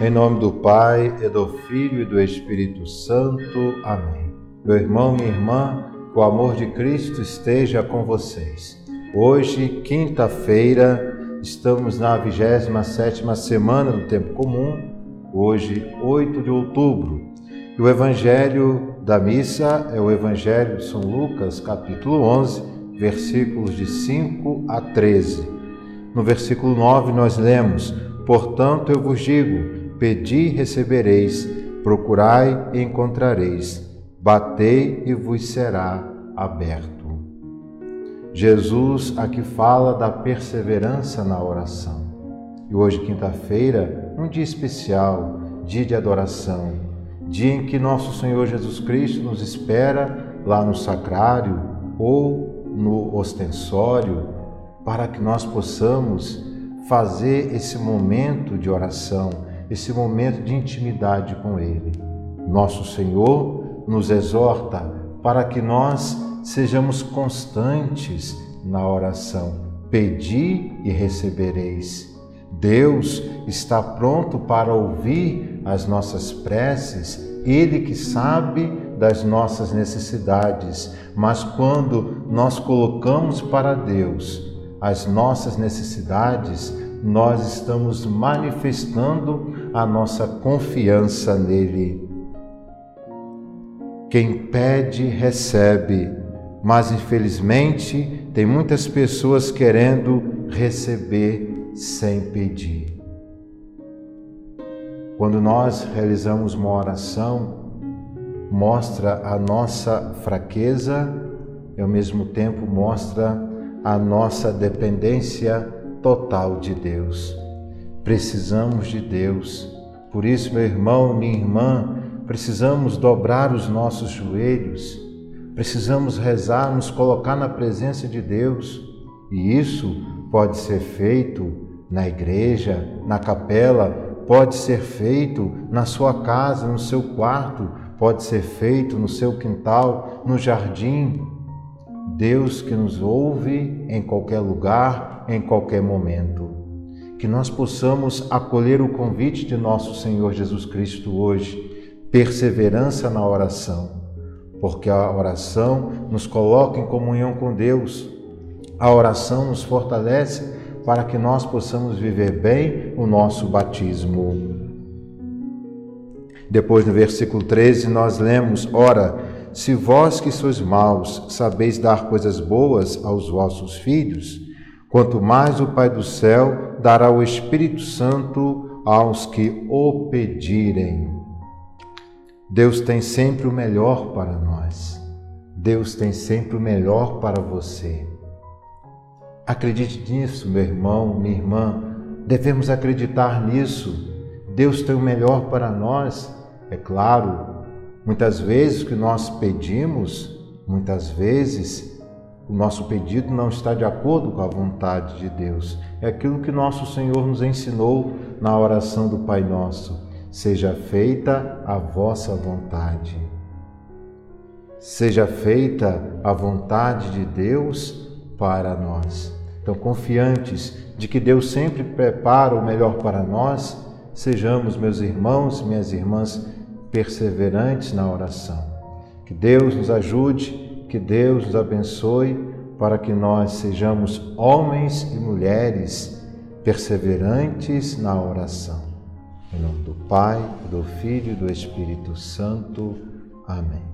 Em nome do Pai, e do Filho e do Espírito Santo. Amém. Meu irmão, minha irmã, que o amor de Cristo esteja com vocês. Hoje, quinta-feira, estamos na 27 semana do tempo comum, hoje, 8 de outubro. E o evangelho da missa é o evangelho de São Lucas, capítulo 11, versículos de 5 a 13. No versículo 9 nós lemos: Portanto eu vos digo, Pedi e recebereis, procurai e encontrareis, batei e vos será aberto. Jesus aqui fala da perseverança na oração. E hoje, quinta-feira, um dia especial, dia de adoração, dia em que nosso Senhor Jesus Cristo nos espera lá no sacrário ou no ostensório, para que nós possamos fazer esse momento de oração esse momento de intimidade com Ele. Nosso Senhor nos exorta para que nós sejamos constantes na oração. Pedi e recebereis. Deus está pronto para ouvir as nossas preces, Ele que sabe das nossas necessidades, mas quando nós colocamos para Deus as nossas necessidades, nós estamos manifestando a nossa confiança nele. Quem pede, recebe, mas infelizmente tem muitas pessoas querendo receber sem pedir. Quando nós realizamos uma oração, mostra a nossa fraqueza e ao mesmo tempo mostra a nossa dependência total de Deus. Precisamos de Deus. Por isso, meu irmão, minha irmã, precisamos dobrar os nossos joelhos, precisamos rezar, nos colocar na presença de Deus. E isso pode ser feito na igreja, na capela, pode ser feito na sua casa, no seu quarto, pode ser feito no seu quintal, no jardim. Deus que nos ouve em qualquer lugar, em qualquer momento. Que nós possamos acolher o convite de nosso Senhor Jesus Cristo hoje, perseverança na oração, porque a oração nos coloca em comunhão com Deus, a oração nos fortalece para que nós possamos viver bem o nosso batismo. Depois, no versículo 13, nós lemos: Ora, se vós que sois maus sabeis dar coisas boas aos vossos filhos, Quanto mais o Pai do céu dará o Espírito Santo aos que o pedirem. Deus tem sempre o melhor para nós. Deus tem sempre o melhor para você. Acredite nisso, meu irmão, minha irmã. Devemos acreditar nisso. Deus tem o melhor para nós. É claro, muitas vezes o que nós pedimos, muitas vezes o nosso pedido não está de acordo com a vontade de Deus. É aquilo que nosso Senhor nos ensinou na oração do Pai Nosso. Seja feita a vossa vontade. Seja feita a vontade de Deus para nós. Então, confiantes de que Deus sempre prepara o melhor para nós, sejamos, meus irmãos, minhas irmãs, perseverantes na oração. Que Deus nos ajude que Deus nos abençoe para que nós sejamos homens e mulheres perseverantes na oração. Em nome do Pai, do Filho e do Espírito Santo. Amém.